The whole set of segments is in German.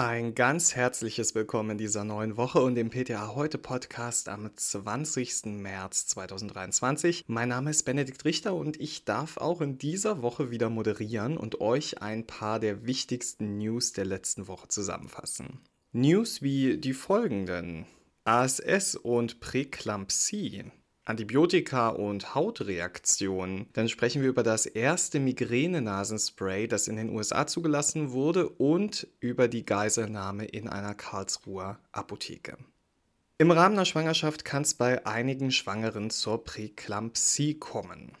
Ein ganz herzliches Willkommen in dieser neuen Woche und dem PTA Heute Podcast am 20. März 2023. Mein Name ist Benedikt Richter und ich darf auch in dieser Woche wieder moderieren und euch ein paar der wichtigsten News der letzten Woche zusammenfassen. News wie die folgenden. ASS und Präklampsie. Antibiotika und Hautreaktionen, dann sprechen wir über das erste Migräne-Nasenspray, das in den USA zugelassen wurde und über die Geiselnahme in einer Karlsruher Apotheke. Im Rahmen der Schwangerschaft kann es bei einigen Schwangeren zur Präklampsie kommen.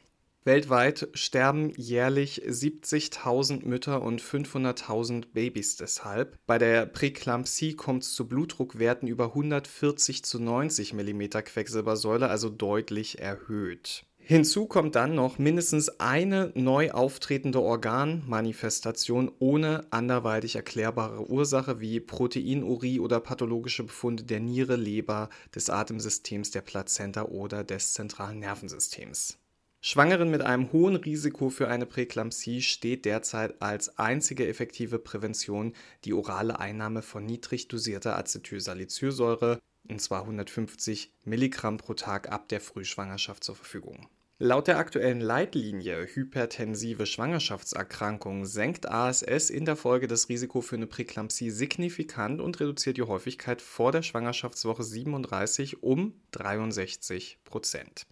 Weltweit sterben jährlich 70.000 Mütter und 500.000 Babys deshalb. Bei der Präklampsie kommt es zu Blutdruckwerten über 140 zu 90 mm Quecksilbersäule, also deutlich erhöht. Hinzu kommt dann noch mindestens eine neu auftretende Organmanifestation ohne anderweitig erklärbare Ursache wie Proteinurie oder pathologische Befunde der Niere, Leber, des Atemsystems, der Plazenta oder des zentralen Nervensystems. Schwangeren mit einem hohen Risiko für eine Präklampsie steht derzeit als einzige effektive Prävention die orale Einnahme von niedrig dosierter Acetylsalicylsäure, und zwar 150 Milligramm pro Tag ab der Frühschwangerschaft zur Verfügung. Laut der aktuellen Leitlinie Hypertensive Schwangerschaftserkrankungen senkt ASS in der Folge das Risiko für eine Präklampsie signifikant und reduziert die Häufigkeit vor der Schwangerschaftswoche 37 um 63 Prozent.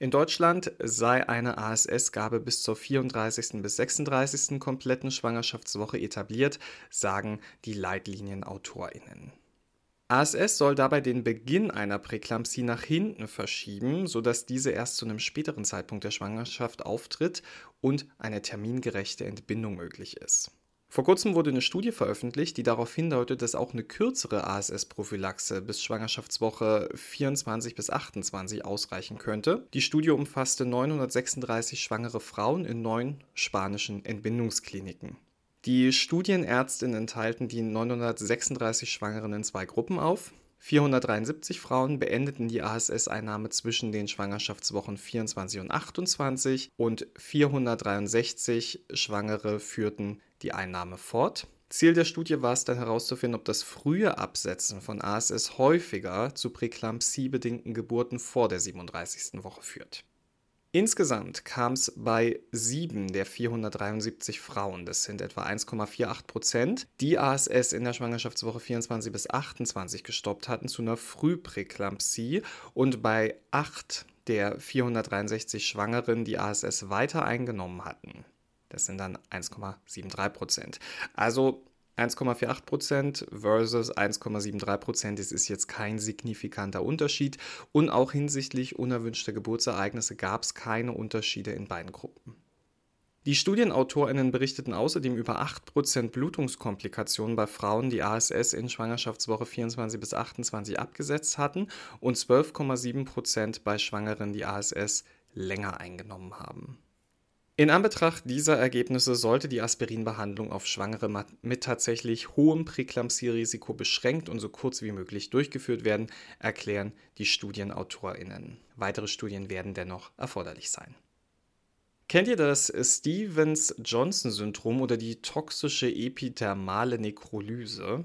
In Deutschland sei eine ASS-Gabe bis zur 34. bis 36. kompletten Schwangerschaftswoche etabliert, sagen die Leitlinienautorinnen. ASS soll dabei den Beginn einer Präklampsie nach hinten verschieben, sodass diese erst zu einem späteren Zeitpunkt der Schwangerschaft auftritt und eine termingerechte Entbindung möglich ist. Vor kurzem wurde eine Studie veröffentlicht, die darauf hindeutet, dass auch eine kürzere ASS-Prophylaxe bis Schwangerschaftswoche 24 bis 28 ausreichen könnte. Die Studie umfasste 936 schwangere Frauen in neun spanischen Entbindungskliniken. Die Studienärztinnen enthalten die 936 Schwangeren in zwei Gruppen auf. 473 Frauen beendeten die ASS-Einnahme zwischen den Schwangerschaftswochen 24 und 28 und 463 Schwangere führten die Einnahme fort. Ziel der Studie war es dann herauszufinden, ob das frühe Absetzen von ASS häufiger zu präklampsiebedingten Geburten vor der 37. Woche führt. Insgesamt kam es bei sieben der 473 Frauen, das sind etwa 1,48 Prozent, die ASS in der Schwangerschaftswoche 24 bis 28 gestoppt hatten, zu einer Frühpräklampsie und bei acht der 463 Schwangeren, die ASS weiter eingenommen hatten. Das sind dann 1,73 Prozent. Also 1,48 Prozent versus 1,73 Prozent. Das ist jetzt kein signifikanter Unterschied. Und auch hinsichtlich unerwünschter Geburtsereignisse gab es keine Unterschiede in beiden Gruppen. Die StudienautorInnen berichteten außerdem über 8% Blutungskomplikationen bei Frauen, die ASS in Schwangerschaftswoche 24 bis 28 abgesetzt hatten und 12,7% bei Schwangeren, die ASS länger eingenommen haben. In Anbetracht dieser Ergebnisse sollte die Aspirinbehandlung auf Schwangere mit tatsächlich hohem Präklampsierisiko beschränkt und so kurz wie möglich durchgeführt werden, erklären die StudienautorInnen. Weitere Studien werden dennoch erforderlich sein. Kennt ihr das Stevens-Johnson-Syndrom oder die toxische epidermale Nekrolyse?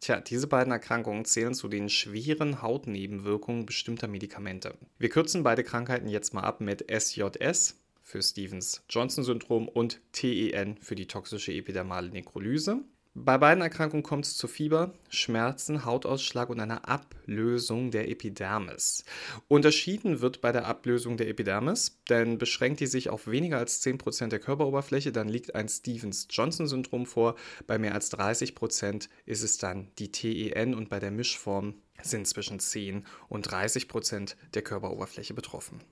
Tja, diese beiden Erkrankungen zählen zu den schweren Hautnebenwirkungen bestimmter Medikamente. Wir kürzen beide Krankheiten jetzt mal ab mit SJS, für Stevens-Johnson-Syndrom und TEN für die toxische epidermale Nekrolyse. Bei beiden Erkrankungen kommt es zu Fieber, Schmerzen, Hautausschlag und einer Ablösung der Epidermis. Unterschieden wird bei der Ablösung der Epidermis, denn beschränkt die sich auf weniger als 10% der Körperoberfläche, dann liegt ein Stevens-Johnson-Syndrom vor. Bei mehr als 30% ist es dann die TEN und bei der Mischform sind zwischen 10 und 30% der Körperoberfläche betroffen.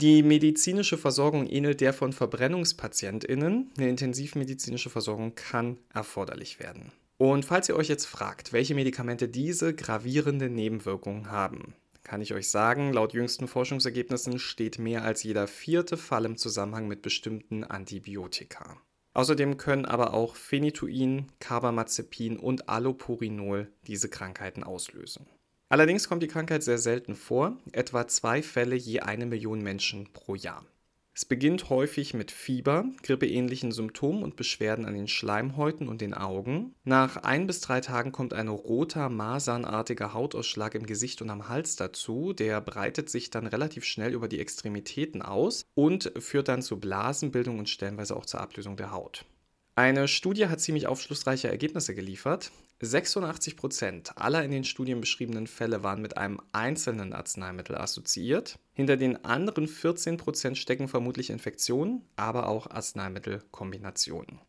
Die medizinische Versorgung ähnelt der von VerbrennungspatientInnen. Eine intensivmedizinische Versorgung kann erforderlich werden. Und falls ihr euch jetzt fragt, welche Medikamente diese gravierenden Nebenwirkungen haben, kann ich euch sagen, laut jüngsten Forschungsergebnissen steht mehr als jeder vierte Fall im Zusammenhang mit bestimmten Antibiotika. Außerdem können aber auch Phenytoin, Carbamazepin und Allopurinol diese Krankheiten auslösen. Allerdings kommt die Krankheit sehr selten vor, etwa zwei Fälle je eine Million Menschen pro Jahr. Es beginnt häufig mit Fieber, grippeähnlichen Symptomen und Beschwerden an den Schleimhäuten und den Augen. Nach ein bis drei Tagen kommt ein roter, masernartiger Hautausschlag im Gesicht und am Hals dazu. Der breitet sich dann relativ schnell über die Extremitäten aus und führt dann zu Blasenbildung und stellenweise auch zur Ablösung der Haut. Eine Studie hat ziemlich aufschlussreiche Ergebnisse geliefert. 86 Prozent aller in den Studien beschriebenen Fälle waren mit einem einzelnen Arzneimittel assoziiert. Hinter den anderen 14 Prozent stecken vermutlich Infektionen, aber auch Arzneimittelkombinationen.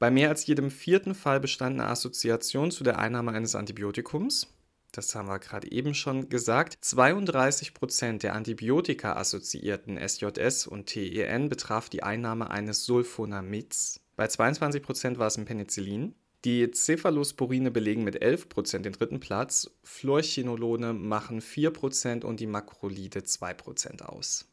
Bei mehr als jedem vierten Fall bestand eine Assoziation zu der Einnahme eines Antibiotikums. Das haben wir gerade eben schon gesagt. 32 Prozent der Antibiotika-assoziierten SJS und TEN betraf die Einnahme eines Sulfonamids. Bei 22 Prozent war es ein Penicillin. Die Cephalosporine belegen mit 11% den dritten Platz, Fluorchinolone machen 4% und die Makrolide 2% aus.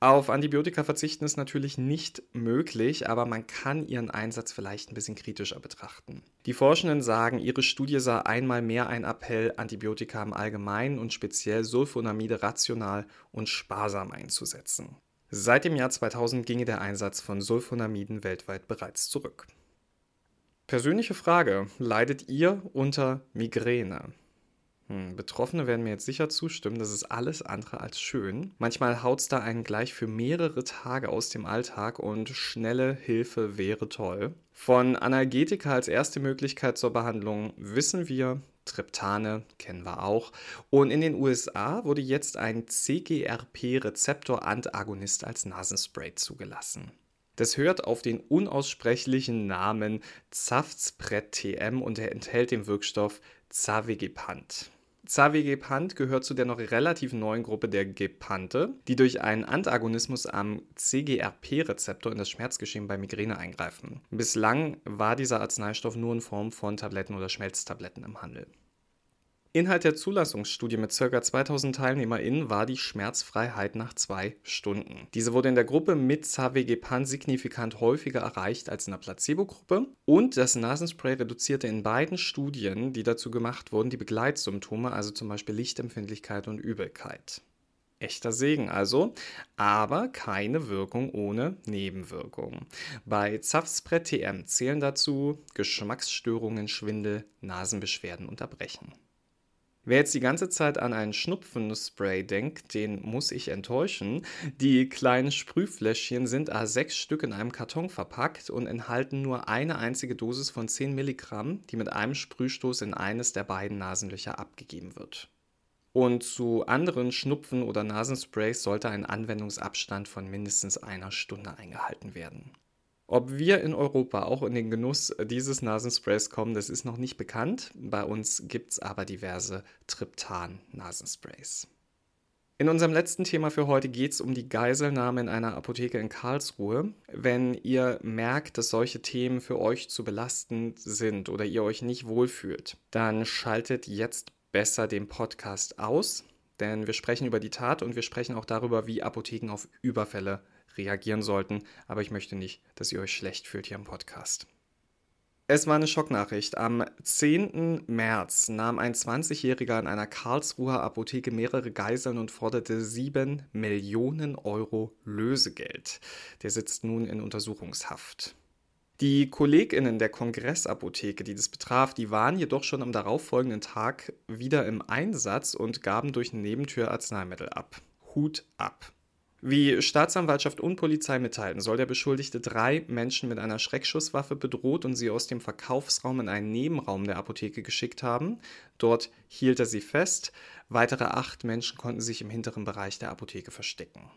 Auf Antibiotika verzichten ist natürlich nicht möglich, aber man kann ihren Einsatz vielleicht ein bisschen kritischer betrachten. Die Forschenden sagen, ihre Studie sah einmal mehr ein Appell, Antibiotika im Allgemeinen und speziell Sulfonamide rational und sparsam einzusetzen. Seit dem Jahr 2000 ginge der Einsatz von Sulfonamiden weltweit bereits zurück. Persönliche Frage. Leidet ihr unter Migräne? Hm, Betroffene werden mir jetzt sicher zustimmen, das ist alles andere als schön. Manchmal haut es da einen gleich für mehrere Tage aus dem Alltag und schnelle Hilfe wäre toll. Von Analgetika als erste Möglichkeit zur Behandlung wissen wir, Triptane kennen wir auch. Und in den USA wurde jetzt ein CGRP-Rezeptor-Antagonist als Nasenspray zugelassen. Das hört auf den unaussprechlichen Namen Zafspret TM und er enthält den Wirkstoff Zavegepant. Zavegepant gehört zu der noch relativ neuen Gruppe der Gepante, die durch einen Antagonismus am CGRP-Rezeptor in das Schmerzgeschehen bei Migräne eingreifen. Bislang war dieser Arzneistoff nur in Form von Tabletten oder Schmelztabletten im Handel. Inhalt der Zulassungsstudie mit ca. 2000 TeilnehmerInnen war die Schmerzfreiheit nach zwei Stunden. Diese wurde in der Gruppe mit Zavegepant signifikant häufiger erreicht als in der Placebo-Gruppe und das Nasenspray reduzierte in beiden Studien, die dazu gemacht wurden, die Begleitsymptome, also zum Beispiel Lichtempfindlichkeit und Übelkeit. Echter Segen also, aber keine Wirkung ohne Nebenwirkung. Bei Zafspret TM zählen dazu Geschmacksstörungen, Schwindel, Nasenbeschwerden und Erbrechen. Wer jetzt die ganze Zeit an einen Schnupfenspray denkt, den muss ich enttäuschen. Die kleinen Sprühfläschchen sind A6 Stück in einem Karton verpackt und enthalten nur eine einzige Dosis von 10 Milligramm, die mit einem Sprühstoß in eines der beiden Nasenlöcher abgegeben wird. Und zu anderen Schnupfen- oder Nasensprays sollte ein Anwendungsabstand von mindestens einer Stunde eingehalten werden. Ob wir in Europa auch in den Genuss dieses Nasensprays kommen, das ist noch nicht bekannt. Bei uns gibt es aber diverse Triptan-Nasensprays. In unserem letzten Thema für heute geht es um die Geiselnahme in einer Apotheke in Karlsruhe. Wenn ihr merkt, dass solche Themen für euch zu belastend sind oder ihr euch nicht wohlfühlt, dann schaltet jetzt besser den Podcast aus, denn wir sprechen über die Tat und wir sprechen auch darüber, wie Apotheken auf Überfälle reagieren sollten, aber ich möchte nicht, dass ihr euch schlecht fühlt hier im Podcast. Es war eine Schocknachricht. Am 10. März nahm ein 20-Jähriger in einer Karlsruher Apotheke mehrere Geiseln und forderte 7 Millionen Euro Lösegeld. Der sitzt nun in Untersuchungshaft. Die KollegInnen der Kongressapotheke, die das betraf, die waren jedoch schon am darauffolgenden Tag wieder im Einsatz und gaben durch eine Nebentür Arzneimittel ab. Hut ab. Wie Staatsanwaltschaft und Polizei mitteilten, soll der Beschuldigte drei Menschen mit einer Schreckschusswaffe bedroht und sie aus dem Verkaufsraum in einen Nebenraum der Apotheke geschickt haben. Dort hielt er sie fest. Weitere acht Menschen konnten sich im hinteren Bereich der Apotheke verstecken.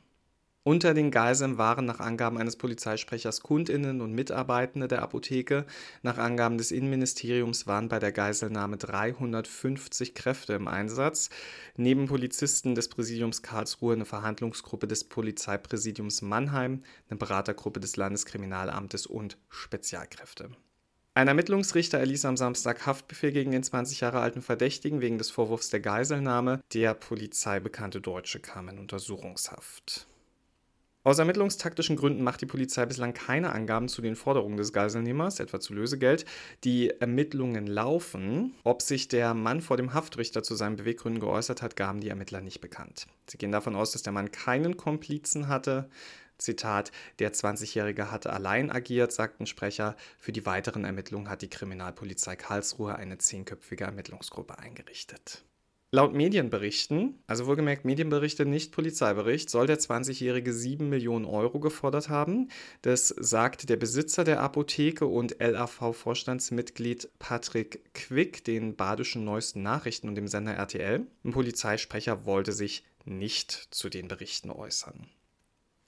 Unter den Geiseln waren nach Angaben eines Polizeisprechers Kundinnen und Mitarbeitende der Apotheke. Nach Angaben des Innenministeriums waren bei der Geiselnahme 350 Kräfte im Einsatz. Neben Polizisten des Präsidiums Karlsruhe eine Verhandlungsgruppe des Polizeipräsidiums Mannheim, eine Beratergruppe des Landeskriminalamtes und Spezialkräfte. Ein Ermittlungsrichter erließ am Samstag Haftbefehl gegen den 20 Jahre alten Verdächtigen wegen des Vorwurfs der Geiselnahme. Der polizeibekannte Deutsche kam in Untersuchungshaft. Aus ermittlungstaktischen Gründen macht die Polizei bislang keine Angaben zu den Forderungen des Geiselnehmers, etwa zu Lösegeld. Die Ermittlungen laufen. Ob sich der Mann vor dem Haftrichter zu seinen Beweggründen geäußert hat, gaben die Ermittler nicht bekannt. Sie gehen davon aus, dass der Mann keinen Komplizen hatte. Zitat, der 20-Jährige hatte allein agiert, sagt ein Sprecher. Für die weiteren Ermittlungen hat die Kriminalpolizei Karlsruhe eine zehnköpfige Ermittlungsgruppe eingerichtet. Laut Medienberichten, also wohlgemerkt Medienberichte, nicht Polizeibericht, soll der 20-Jährige 7 Millionen Euro gefordert haben. Das sagt der Besitzer der Apotheke und LAV-Vorstandsmitglied Patrick Quick den badischen neuesten Nachrichten und dem Sender RTL. Ein Polizeisprecher wollte sich nicht zu den Berichten äußern.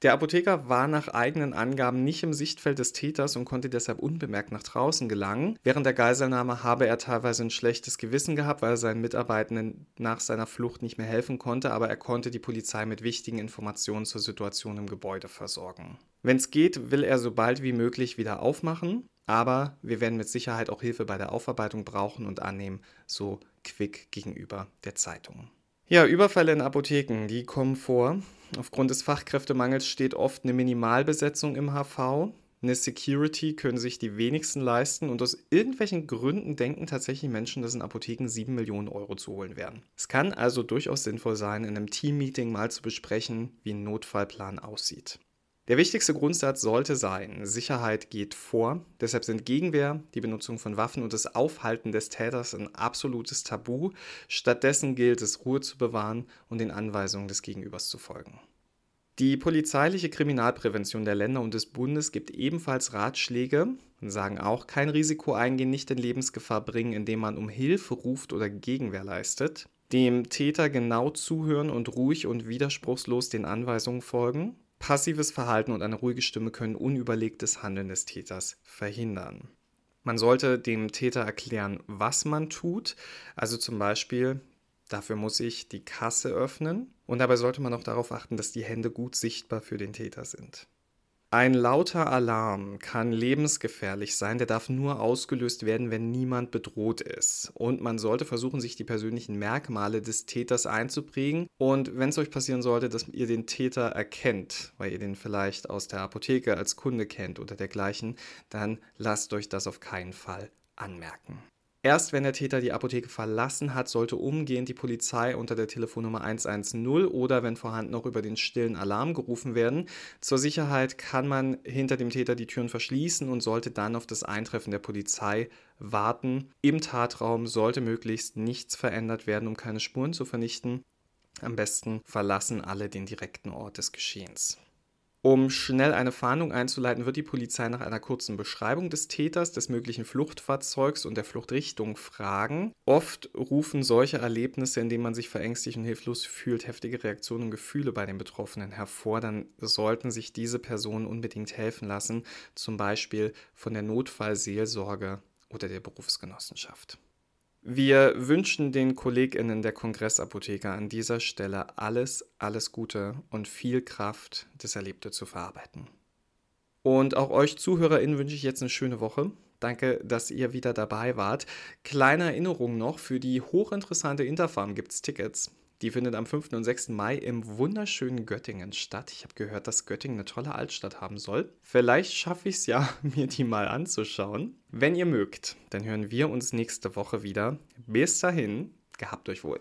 Der Apotheker war nach eigenen Angaben nicht im Sichtfeld des Täters und konnte deshalb unbemerkt nach draußen gelangen. Während der Geiselnahme habe er teilweise ein schlechtes Gewissen gehabt, weil er seinen Mitarbeitenden nach seiner Flucht nicht mehr helfen konnte, aber er konnte die Polizei mit wichtigen Informationen zur Situation im Gebäude versorgen. Wenn es geht, will er so bald wie möglich wieder aufmachen, aber wir werden mit Sicherheit auch Hilfe bei der Aufarbeitung brauchen und annehmen, so Quick gegenüber der Zeitung. Ja, Überfälle in Apotheken, die kommen vor. Aufgrund des Fachkräftemangels steht oft eine Minimalbesetzung im HV. Eine Security können sich die wenigsten leisten und aus irgendwelchen Gründen denken tatsächlich Menschen, dass in Apotheken 7 Millionen Euro zu holen wären. Es kann also durchaus sinnvoll sein, in einem Teammeeting mal zu besprechen, wie ein Notfallplan aussieht. Der wichtigste Grundsatz sollte sein, Sicherheit geht vor. Deshalb sind Gegenwehr, die Benutzung von Waffen und das Aufhalten des Täters ein absolutes Tabu. Stattdessen gilt es, Ruhe zu bewahren und den Anweisungen des Gegenübers zu folgen. Die polizeiliche Kriminalprävention der Länder und des Bundes gibt ebenfalls Ratschläge und sagen auch, kein Risiko eingehen, nicht in Lebensgefahr bringen, indem man um Hilfe ruft oder Gegenwehr leistet. Dem Täter genau zuhören und ruhig und widerspruchslos den Anweisungen folgen Passives Verhalten und eine ruhige Stimme können unüberlegtes Handeln des Täters verhindern. Man sollte dem Täter erklären, was man tut. Also zum Beispiel, dafür muss ich die Kasse öffnen. Und dabei sollte man auch darauf achten, dass die Hände gut sichtbar für den Täter sind. Ein lauter Alarm kann lebensgefährlich sein, der darf nur ausgelöst werden, wenn niemand bedroht ist. Und man sollte versuchen, sich die persönlichen Merkmale des Täters einzuprägen. Und wenn es euch passieren sollte, dass ihr den Täter erkennt, weil ihr den vielleicht aus der Apotheke als Kunde kennt oder dergleichen, dann lasst euch das auf keinen Fall anmerken. Erst wenn der Täter die Apotheke verlassen hat, sollte umgehend die Polizei unter der Telefonnummer 110 oder wenn vorhanden auch über den stillen Alarm gerufen werden. Zur Sicherheit kann man hinter dem Täter die Türen verschließen und sollte dann auf das Eintreffen der Polizei warten. Im Tatraum sollte möglichst nichts verändert werden, um keine Spuren zu vernichten. Am besten verlassen alle den direkten Ort des Geschehens. Um schnell eine Fahndung einzuleiten, wird die Polizei nach einer kurzen Beschreibung des Täters, des möglichen Fluchtfahrzeugs und der Fluchtrichtung fragen. Oft rufen solche Erlebnisse, in denen man sich verängstigt und hilflos fühlt, heftige Reaktionen und Gefühle bei den Betroffenen hervor. Dann sollten sich diese Personen unbedingt helfen lassen, zum Beispiel von der Notfallseelsorge oder der Berufsgenossenschaft. Wir wünschen den KollegInnen der Kongressapotheker an dieser Stelle alles, alles Gute und viel Kraft, das Erlebte zu verarbeiten. Und auch euch ZuhörerInnen wünsche ich jetzt eine schöne Woche. Danke, dass ihr wieder dabei wart. Kleine Erinnerung noch: für die hochinteressante Interfarm gibt es Tickets. Die findet am 5. und 6. Mai im wunderschönen Göttingen statt. Ich habe gehört, dass Göttingen eine tolle Altstadt haben soll. Vielleicht schaffe ich es ja, mir die mal anzuschauen. Wenn ihr mögt, dann hören wir uns nächste Woche wieder. Bis dahin, gehabt euch wohl.